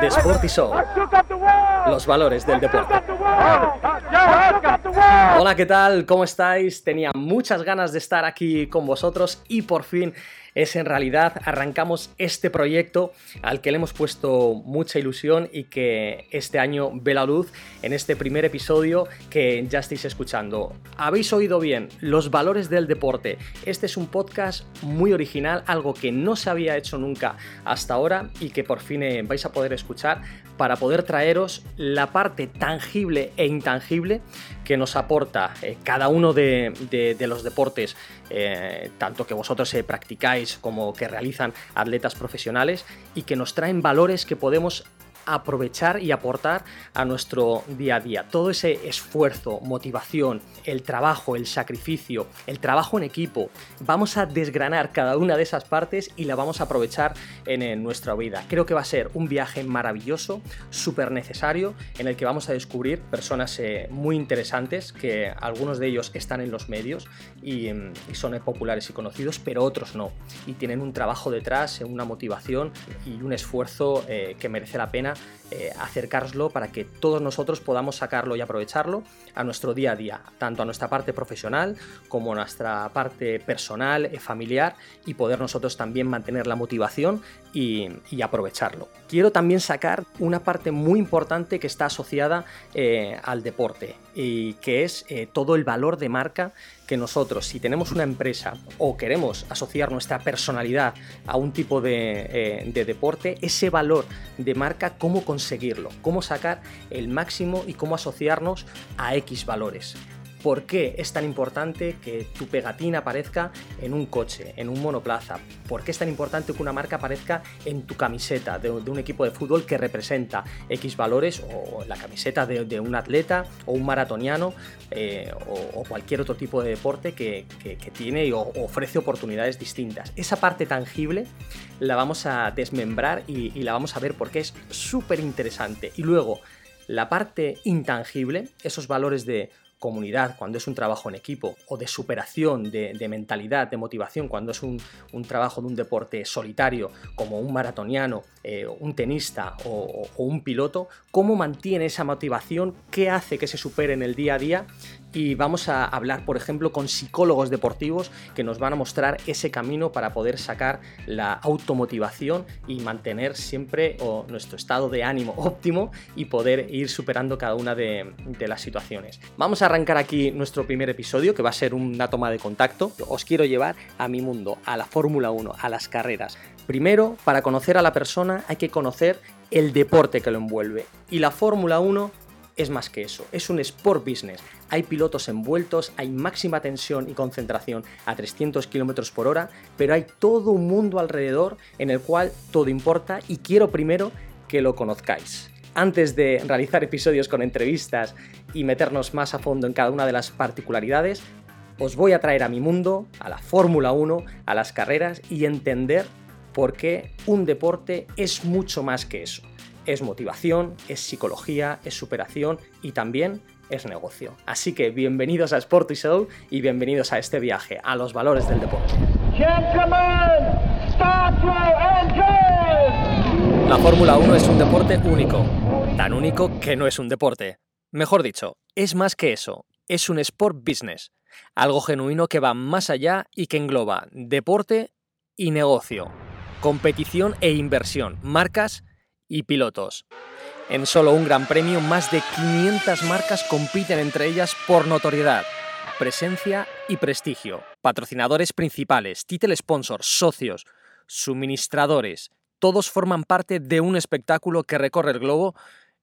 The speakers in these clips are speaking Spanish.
The Sporty Show. Los valores del deporte. Hola, ¿qué tal? ¿Cómo estáis? Tenía muchas ganas de estar aquí con vosotros y por fin es en realidad arrancamos este proyecto al que le hemos puesto mucha ilusión y que este año ve la luz en este primer episodio que ya estáis escuchando. Habéis oído bien, los valores del deporte. Este es un podcast muy original, algo que no se había hecho nunca hasta ahora y que por fin eh, vais a poder escuchar para poder traeros la parte tangible e intangible que nos aporta eh, cada uno de, los deportes, eh, tanto que vosotros practicáis como que realizan atletas profesionales y que nos traen valores que podemos aprovechar y aportar a nuestro día a día. Todo ese esfuerzo, motivación, el trabajo, el sacrificio, el trabajo en equipo, vamos a desgranar cada una de esas partes y la vamos a aprovechar en, nuestra vida. Creo que va a ser un viaje maravilloso, súper necesario, en el que vamos a descubrir personas eh, muy interesantes, que algunos de ellos están en los medios y, son populares y conocidos, pero otros no. Y tienen un trabajo detrás, una motivación y un esfuerzo eh, que merece la pena eh, acercarlo para que todos nosotros podamos sacarlo y aprovecharlo a nuestro día a día, tanto a nuestra parte profesional como a nuestra parte personal, eh, familiar y poder nosotros también mantener la motivación y, aprovecharlo. Quiero también sacar una parte muy importante que está asociada eh, al deporte y que es todo el valor de marca que nosotros, si tenemos una empresa o queremos asociar nuestra personalidad a un tipo de, de deporte, ese valor de marca, cómo conseguirlo, cómo sacar el máximo y cómo asociarnos a X valores. ¿Por qué es tan importante que tu pegatina aparezca en un coche, en un monoplaza? ¿Por qué es tan importante que una marca aparezca en tu camiseta de, un equipo de fútbol que representa X valores o la camiseta de, un atleta o un maratoniano eh, o, cualquier otro tipo de deporte que, tiene y ofrece oportunidades distintas? Esa parte tangible la vamos a desmembrar y la vamos a ver porque es súper interesante. Y luego, la parte intangible, esos valores de comunidad, cuando es un trabajo en equipo, o de superación, de, mentalidad, de motivación, cuando es un, trabajo de un deporte solitario, como un maratoniano, eh, un tenista o, un piloto, cómo mantiene esa motivación, qué hace que se supere en el día a día y vamos a hablar, por ejemplo, con psicólogos deportivos que nos van a mostrar ese camino para poder sacar la automotivación y mantener siempre nuestro estado de ánimo óptimo y poder ir superando cada una de, de las situaciones. Vamos a arrancar aquí nuestro primer episodio, que va a ser una toma de contacto. Os quiero llevar a mi mundo, a la Fórmula 1, a las carreras. Primero, para conocer a la persona hay que conocer el deporte que lo envuelve. Y la Fórmula 1 es más que eso, es un sport business. Hay pilotos envueltos, hay máxima tensión y concentración a 300 km por hora, pero hay todo un mundo alrededor en el cual todo importa y quiero primero que lo conozcáis. Antes de realizar episodios con entrevistas y meternos más a fondo en cada una de las particularidades, os voy a traer a mi mundo, a la Fórmula 1, a las carreras y entender por qué un deporte es mucho más que eso es motivación, es psicología, es superación y también es negocio. Así que bienvenidos a Sport Show y bienvenidos a este viaje a los valores del deporte. La Fórmula 1 es un deporte único, tan único que no es un deporte. Mejor dicho, es más que eso, es un sport business, algo genuino que va más allá y que engloba deporte y negocio, competición e inversión, marcas y pilotos. En solo un Gran Premio, más de 500 marcas compiten entre ellas por notoriedad, presencia y prestigio. Patrocinadores principales, title sponsors, socios, suministradores, todos forman parte de un espectáculo que recorre el globo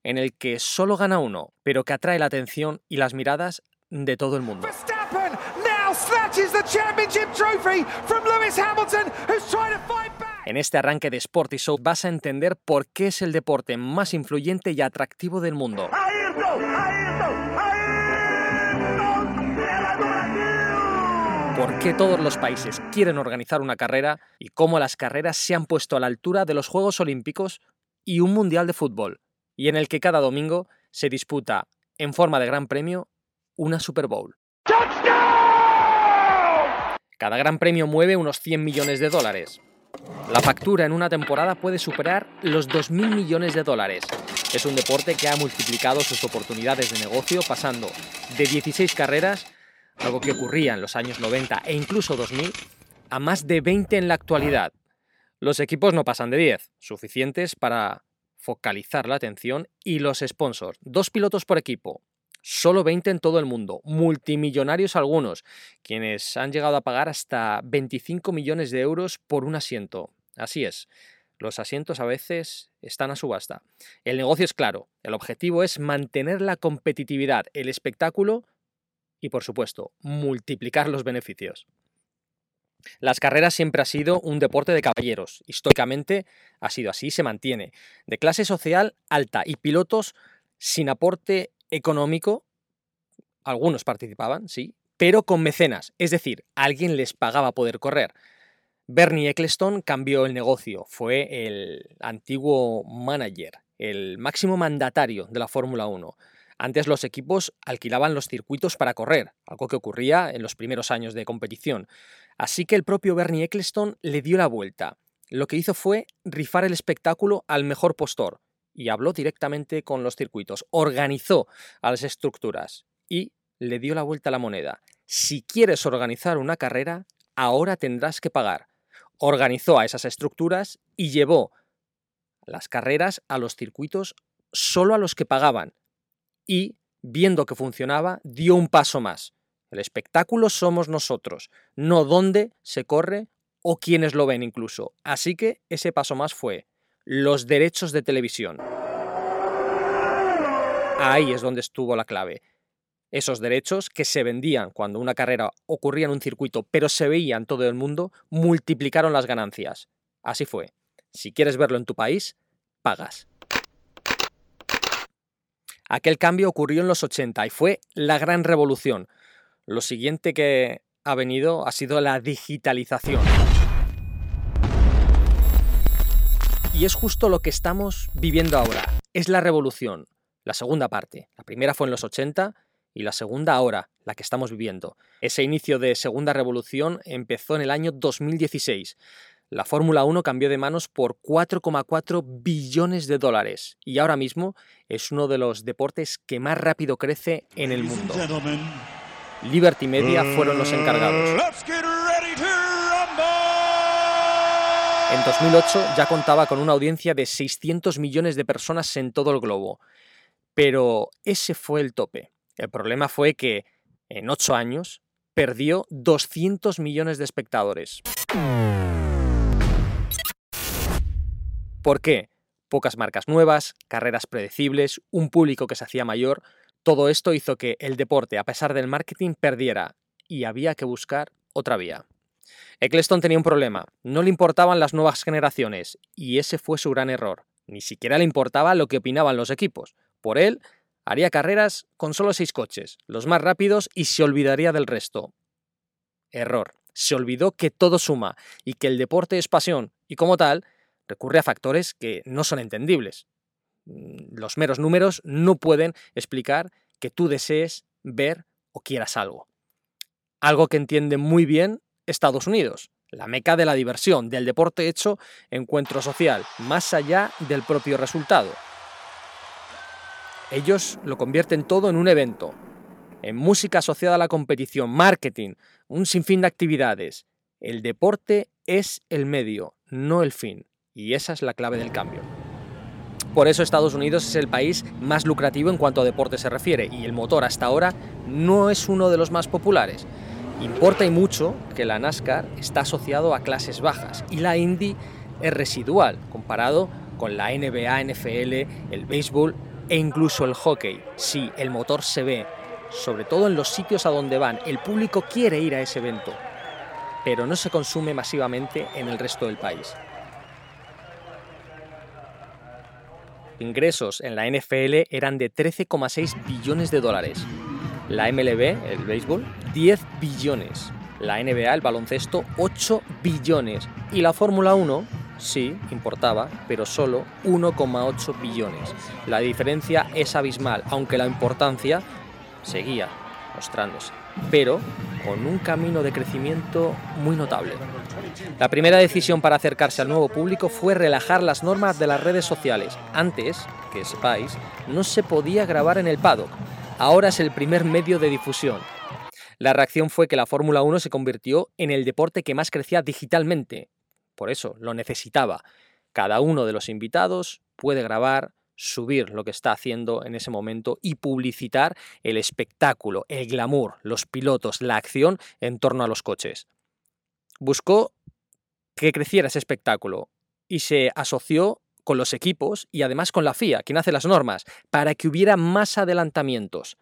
en el que solo gana uno, pero que atrae la atención y las miradas de todo el mundo. En este arranque de Sporty Show vas a entender por qué es el deporte más influyente y atractivo del mundo. por qué todos los países quieren organizar una carrera y cómo las carreras se han puesto a la altura de los Juegos Olímpicos y un Mundial de Fútbol, y en el que cada domingo se disputa, en forma de gran premio, una Super Bowl. Cada gran premio mueve unos 100 millones de dólares, La factura en una temporada puede superar los 2.000 millones de dólares. Es un deporte que ha multiplicado sus oportunidades de negocio pasando de 16 carreras, algo que ocurría en los años 90 e incluso 2000, a más de 20 en la actualidad. Los equipos no pasan de 10, suficientes para focalizar la atención y los sponsors, dos pilotos por equipo, solo 20 en todo el mundo, multimillonarios algunos, quienes han llegado a pagar hasta 25 millones de euros por un asiento. Así es, los asientos a veces están a subasta. El negocio es claro, el objetivo es mantener la competitividad, el espectáculo y, por supuesto, multiplicar los beneficios. Las carreras siempre ha sido un deporte de caballeros. Históricamente ha sido así, se mantiene. De clase social alta y pilotos sin aporte económico. Algunos participaban, sí, pero con mecenas, es decir, alguien les pagaba poder correr. Bernie Eccleston cambió el negocio, fue el antiguo manager, el máximo mandatario de la Fórmula 1. Antes los equipos alquilaban los circuitos para correr, algo que ocurría en los primeros años de competición. Así que el propio Bernie Eccleston le dio la vuelta. Lo que hizo fue rifar el espectáculo al mejor postor y habló directamente con los circuitos, organizó a las estructuras y le dio la vuelta a la moneda. Si quieres organizar una carrera, ahora tendrás que pagar. Organizó a esas estructuras y llevó las carreras a los circuitos solo a los que pagaban, y, viendo que funcionaba, dio un paso más. El espectáculo somos nosotros, no dónde se corre o quienes lo ven incluso. Así que ese paso más fue los derechos de televisión. Ahí es donde estuvo la clave. Esos derechos que se vendían cuando una carrera ocurría en un circuito, pero se veía todo el mundo, multiplicaron las ganancias. Así fue. Si quieres verlo en tu país, pagas. Aquel cambio ocurrió en los 80 y fue la gran revolución. Lo siguiente que ha venido ha sido la digitalización. Y es justo lo que estamos viviendo ahora. Es la revolución. La segunda parte. La primera fue en los 80 y la segunda ahora, la que estamos viviendo. Ese inicio de segunda revolución empezó en el año 2016. La Fórmula 1 cambió de manos por 4,4 billones de dólares y ahora mismo es uno de los deportes que más rápido crece en el mundo. Liberty Media fueron los encargados. En 2008 ya contaba con una audiencia de 600 millones de personas en todo el globo. Pero ese fue el tope. El problema fue que en 8 años perdió 200 millones de espectadores. ¿Por qué? Pocas marcas nuevas, carreras predecibles, un público que se hacía mayor, todo esto hizo que el deporte, a pesar del marketing, perdiera y había que buscar otra vía. Eccleston tenía un problema, no le importaban las nuevas generaciones y ese fue su gran error. Ni siquiera le importaba lo que opinaban los equipos. Por él, haría carreras con solo seis coches, los más rápidos y se olvidaría del resto. Error. Se olvidó que todo suma y que el deporte es pasión y como tal, recurre a factores que no son entendibles. Mm, los meros números no pueden explicar que tú desees ver o quieras algo. Algo que entiende muy bien Estados Unidos, la meca de la diversión, del deporte hecho encuentro social, más allá del propio resultado. Ellos lo convierten todo en un evento, en música asociada a la competición, marketing, un sinfín de actividades. El deporte es el medio, no el fin. Y esa es la clave del cambio. Por eso Estados Unidos es el país más lucrativo en cuanto a deporte se refiere y el motor hasta ahora no es uno de los más populares. Importa y mucho que la NASCAR está asociado a clases bajas y la Indy es residual comparado con la NBA, NFL, el béisbol e incluso el hockey. Sí, el motor se ve, sobre todo en los sitios a donde van. El público quiere ir a ese evento, pero no se consume masivamente en el resto del país. ingresos en la NFL eran de 13,6 billones de dólares. La MLB, el béisbol, 10 billones. La NBA, el baloncesto, 8 billones. Y la Fórmula 1, sí, importaba, pero solo 1,8 billones. La diferencia es abismal, aunque la importancia seguía mostrándose. pero con un camino de crecimiento muy notable. La primera decisión para acercarse al nuevo público fue relajar las normas de las redes sociales. Antes, que sepáis, no se podía grabar en el paddock. Ahora es el primer medio de difusión. La reacción fue que la Fórmula 1 se convirtió en el deporte que más crecía digitalmente. Por eso, lo necesitaba. Cada uno de los invitados puede grabar, subir lo que está haciendo en ese momento y publicitar el espectáculo, el glamour, los pilotos, la acción en torno a los coches. Buscó que creciera ese espectáculo y se asoció con los equipos y además con la FIA, quien hace las normas, para que hubiera más adelantamientos.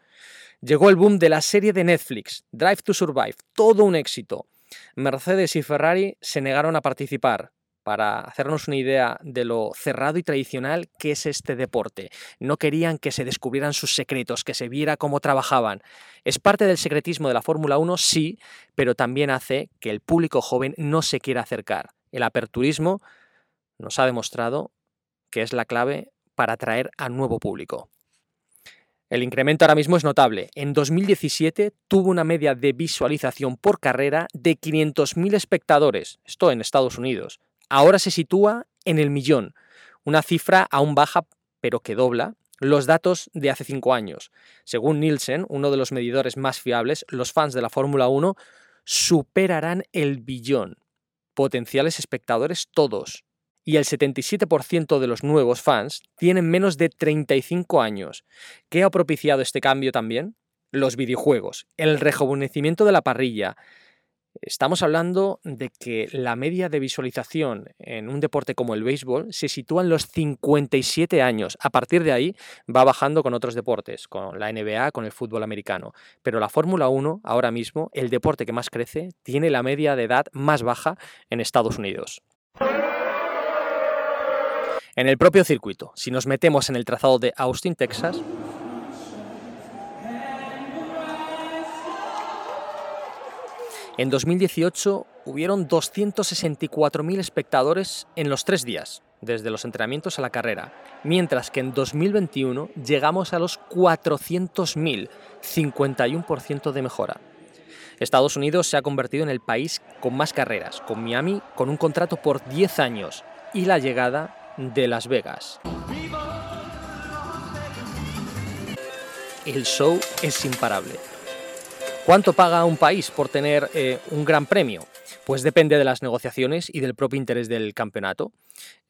Llegó el boom de la serie de Netflix, Drive to Survive, todo un éxito. Mercedes y Ferrari se negaron a participar, para hacernos una idea de lo cerrado y tradicional que es este deporte. No querían que se descubrieran sus secretos, que se viera cómo trabajaban. Es parte del secretismo de la Fórmula 1, sí, pero también hace que el público joven no se quiera acercar. El aperturismo nos ha demostrado que es la clave para atraer a nuevo público. El incremento ahora mismo es notable. En 2017 tuvo una media de visualización por carrera de 500.000 espectadores, esto en Estados Unidos ahora se sitúa en el millón, una cifra aún baja pero que dobla los datos de hace cinco años. Según Nielsen, uno de los medidores más fiables, los fans de la Fórmula 1 superarán el billón. Potenciales espectadores todos. Y el 77% de los nuevos fans tienen menos de 35 años. ¿Qué ha propiciado este cambio también? Los videojuegos, el rejuvenecimiento de la parrilla, Estamos hablando de que la media de visualización en un deporte como el béisbol se sitúa en los 57 años. A partir de ahí va bajando con otros deportes, con la NBA, con el fútbol americano. Pero la Fórmula 1, ahora mismo, el deporte que más crece, tiene la media de edad más baja en Estados Unidos. En el propio circuito, si nos metemos en el trazado de Austin, Texas, En 2018 hubieron 264.000 espectadores en los tres días, desde los entrenamientos a la carrera, mientras que en 2021 llegamos a los 400.000, 51% de mejora. Estados Unidos se ha convertido en el país con más carreras, con Miami con un contrato por 10 años y la llegada de Las Vegas. El show es imparable. ¿Cuánto paga un país por tener eh, un gran premio? Pues depende de las negociaciones y del propio interés del campeonato.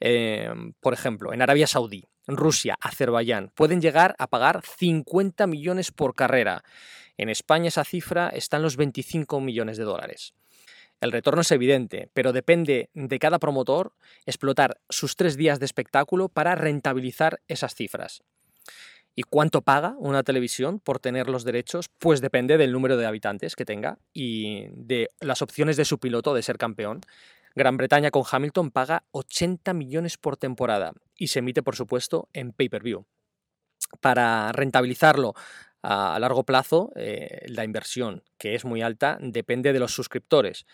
Eh, por ejemplo, en Arabia Saudí, Rusia, Azerbaiyán pueden llegar a pagar 50 millones por carrera. En España esa cifra está en los 25 millones de dólares. El retorno es evidente, pero depende de cada promotor explotar sus tres días de espectáculo para rentabilizar esas cifras. ¿Y cuánto paga una televisión por tener los derechos? Pues depende del número de habitantes que tenga y de las opciones de su piloto de ser campeón. Gran Bretaña con Hamilton paga 80 millones por temporada y se emite, por supuesto, en pay-per-view. Para rentabilizarlo a largo plazo, eh, la inversión, que es muy alta, depende de los suscriptores.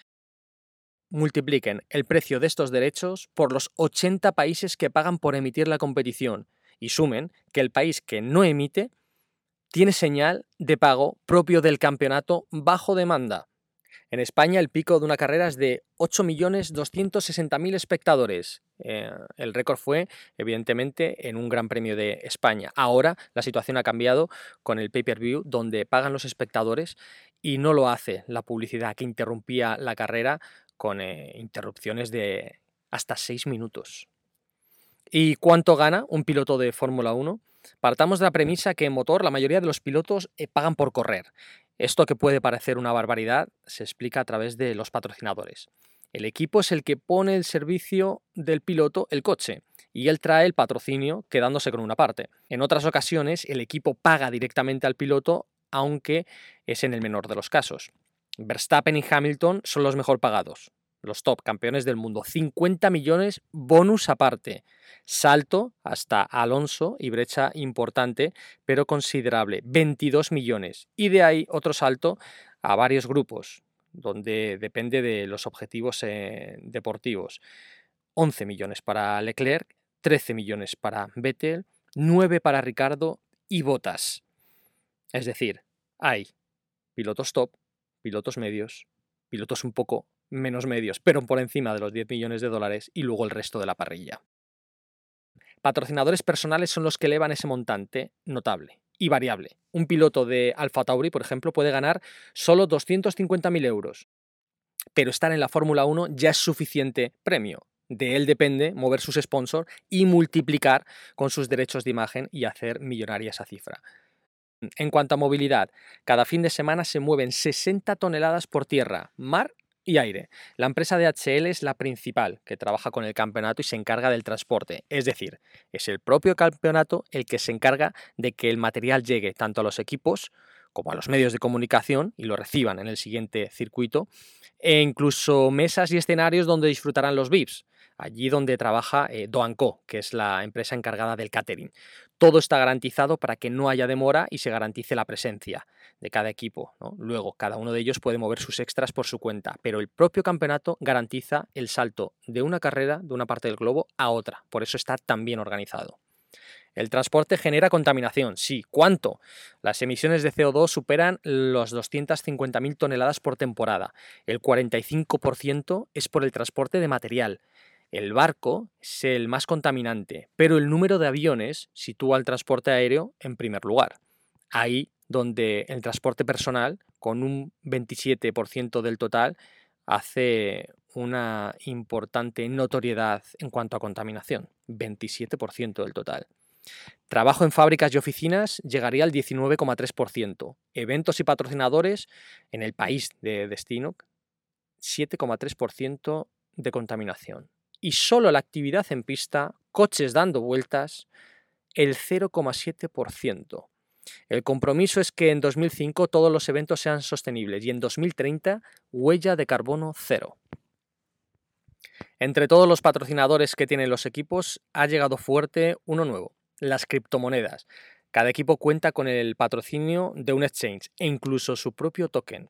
Multipliquen el precio de estos derechos por los 80 países que pagan por emitir la competición y sumen que el país que no emite tiene señal de pago propio del campeonato bajo demanda. En España el pico de una carrera es de 8.260.000 espectadores. Eh, el récord fue, evidentemente, en un Gran Premio de España. Ahora la situación ha cambiado con el pay-per-view, donde pagan los espectadores y no lo hace la publicidad que interrumpía la carrera con eh, interrupciones de hasta 6 minutos. ¿Y cuánto gana un piloto de Fórmula 1? Partamos de la premisa que en motor la mayoría de los pilotos eh, pagan por correr. Esto que puede parecer una barbaridad se explica a través de los patrocinadores. El equipo es el que pone el servicio del piloto el coche y él trae el patrocinio quedándose con una parte. En otras ocasiones el equipo paga directamente al piloto aunque es en el menor de los casos. Verstappen y Hamilton son los mejor pagados los top campeones del mundo. 50 millones bonus aparte. Salto hasta Alonso y brecha importante, pero considerable. 22 millones. Y de ahí otro salto a varios grupos, donde depende de los objetivos eh, deportivos. 11 millones para Leclerc, 13 millones para Vettel, 9 para Ricardo y Botas. Es decir, hay pilotos top pilotos medios, pilotos un poco menos medios, pero por encima de los 10 millones de dólares y luego el resto de la parrilla. Patrocinadores personales son los que elevan ese montante notable y variable. Un piloto de Alfa Tauri, por ejemplo, puede ganar solo 250.000 euros, pero estar en la Fórmula 1 ya es suficiente premio. De él depende mover sus sponsors y multiplicar con sus derechos de imagen y hacer millonaria esa cifra. En cuanto a movilidad, cada fin de semana se mueven 60 toneladas por tierra, mar y aire. La empresa de HL es la principal que trabaja con el campeonato y se encarga del transporte. Es decir, es el propio campeonato el que se encarga de que el material llegue tanto a los equipos como a los medios de comunicación y lo reciban en el siguiente circuito, e incluso mesas y escenarios donde disfrutarán los VIPs allí donde trabaja eh, Doanco, que es la empresa encargada del catering. Todo está garantizado para que no haya demora y se garantice la presencia de cada equipo. Luego, cada uno de ellos puede mover sus extras por su cuenta, pero el propio campeonato garantiza el salto de una carrera de una parte del globo a otra. Por eso está tan bien organizado. El transporte genera contaminación, sí. ¿Cuánto? Las emisiones de CO2 superan los 250.000 toneladas por temporada. El 45% es por el transporte de material. El barco es el más contaminante, pero el número de aviones sitúa el transporte aéreo en primer lugar. Ahí donde el transporte personal, con un 27% del total, hace una importante notoriedad en cuanto a contaminación, 27% del total. Trabajo en fábricas y oficinas llegaría al 19,3%. Eventos y patrocinadores en el país de destino, 7,3% de contaminación y solo la actividad en pista, coches dando vueltas, el 0,7%. El compromiso es que en 2005 todos los eventos sean sostenibles y en 2030 huella de carbono cero. Entre todos los patrocinadores que tienen los equipos ha llegado fuerte uno nuevo, las criptomonedas. Cada equipo cuenta con el patrocinio de un exchange e incluso su propio token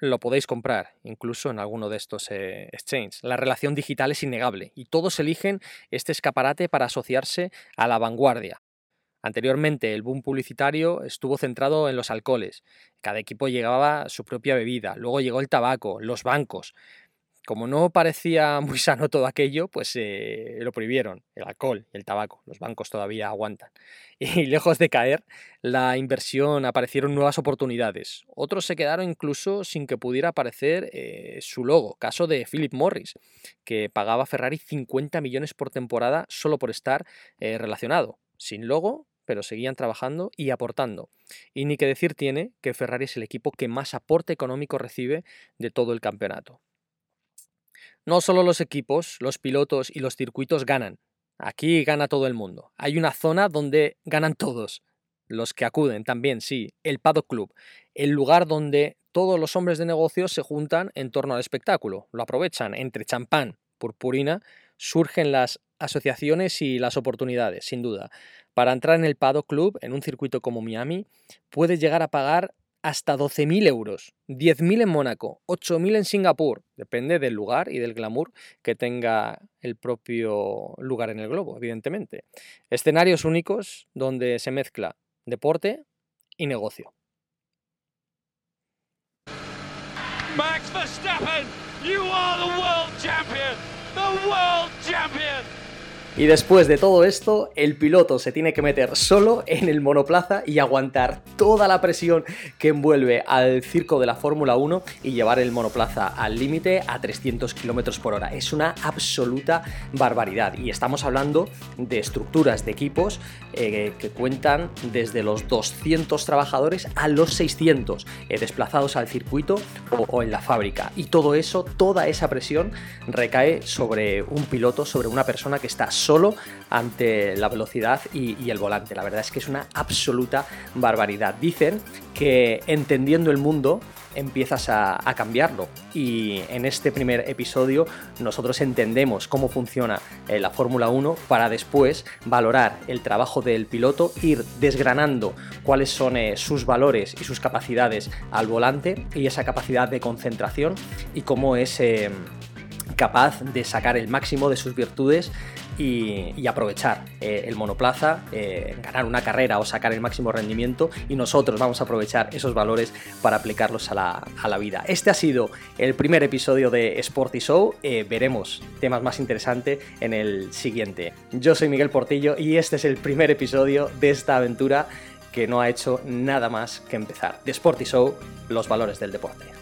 lo podéis comprar, incluso en alguno de estos eh, exchanges. La relación digital es innegable y todos eligen este escaparate para asociarse a la vanguardia. Anteriormente el boom publicitario estuvo centrado en los alcoholes. Cada equipo llegaba su propia bebida, luego llegó el tabaco, los bancos. Como no parecía muy sano todo aquello, pues eh, lo prohibieron, el alcohol y el tabaco. Los bancos todavía aguantan. Y lejos de caer, la inversión aparecieron nuevas oportunidades. Otros se quedaron incluso sin que pudiera aparecer eh, su logo. Caso de Philip Morris, que pagaba a Ferrari 50 millones por temporada solo por estar eh, relacionado. Sin logo, pero seguían trabajando y aportando. Y ni que decir tiene que Ferrari es el equipo que más aporte económico recibe de todo el campeonato. No solo los equipos, los pilotos y los circuitos ganan. Aquí gana todo el mundo. Hay una zona donde ganan todos. Los que acuden también, sí, el Paddock Club, el lugar donde todos los hombres de negocios se juntan en torno al espectáculo, lo aprovechan entre champán, purpurina, surgen las asociaciones y las oportunidades, sin duda. Para entrar en el Paddock Club, en un circuito como Miami, puedes llegar a pagar hasta 12.000 euros, 10.000 en Mónaco, 8.000 en Singapur, depende del lugar y del glamour que tenga el propio lugar en el globo, evidentemente. Escenarios únicos donde se mezcla deporte y negocio. Max Verstappen, you are the champion, the champion. Y después de todo esto, el piloto se tiene que meter solo en el monoplaza y aguantar toda la presión que envuelve al circo de la Fórmula 1 y llevar el monoplaza al límite a 300 km por hora. Es una absoluta barbaridad. Y estamos hablando de estructuras de equipos eh, que cuentan desde los 200 trabajadores a los 600 eh, desplazados al circuito o en la fábrica. Y todo eso, toda esa presión recae sobre un piloto, sobre una persona que está solo ante la velocidad y, el volante. La verdad es que es una absoluta barbaridad. Dicen que entendiendo el mundo empiezas a, cambiarlo. Y en este primer episodio nosotros entendemos cómo funciona eh, la Fórmula 1 para después valorar el trabajo del piloto, ir desgranando cuáles son eh, sus valores y sus capacidades al volante y esa capacidad de concentración y cómo es... Eh, capaz de sacar el máximo de sus virtudes y, aprovechar eh, el monoplaza, eh, ganar una carrera o sacar el máximo rendimiento y nosotros vamos a aprovechar esos valores para aplicarlos a la, vida. Este ha sido el primer episodio de Sporty Show, eh, veremos temas más interesantes en el siguiente. Yo soy Miguel Portillo y este es el primer episodio de esta aventura que no ha hecho nada más que empezar. De Sporty Show, los valores del deporte.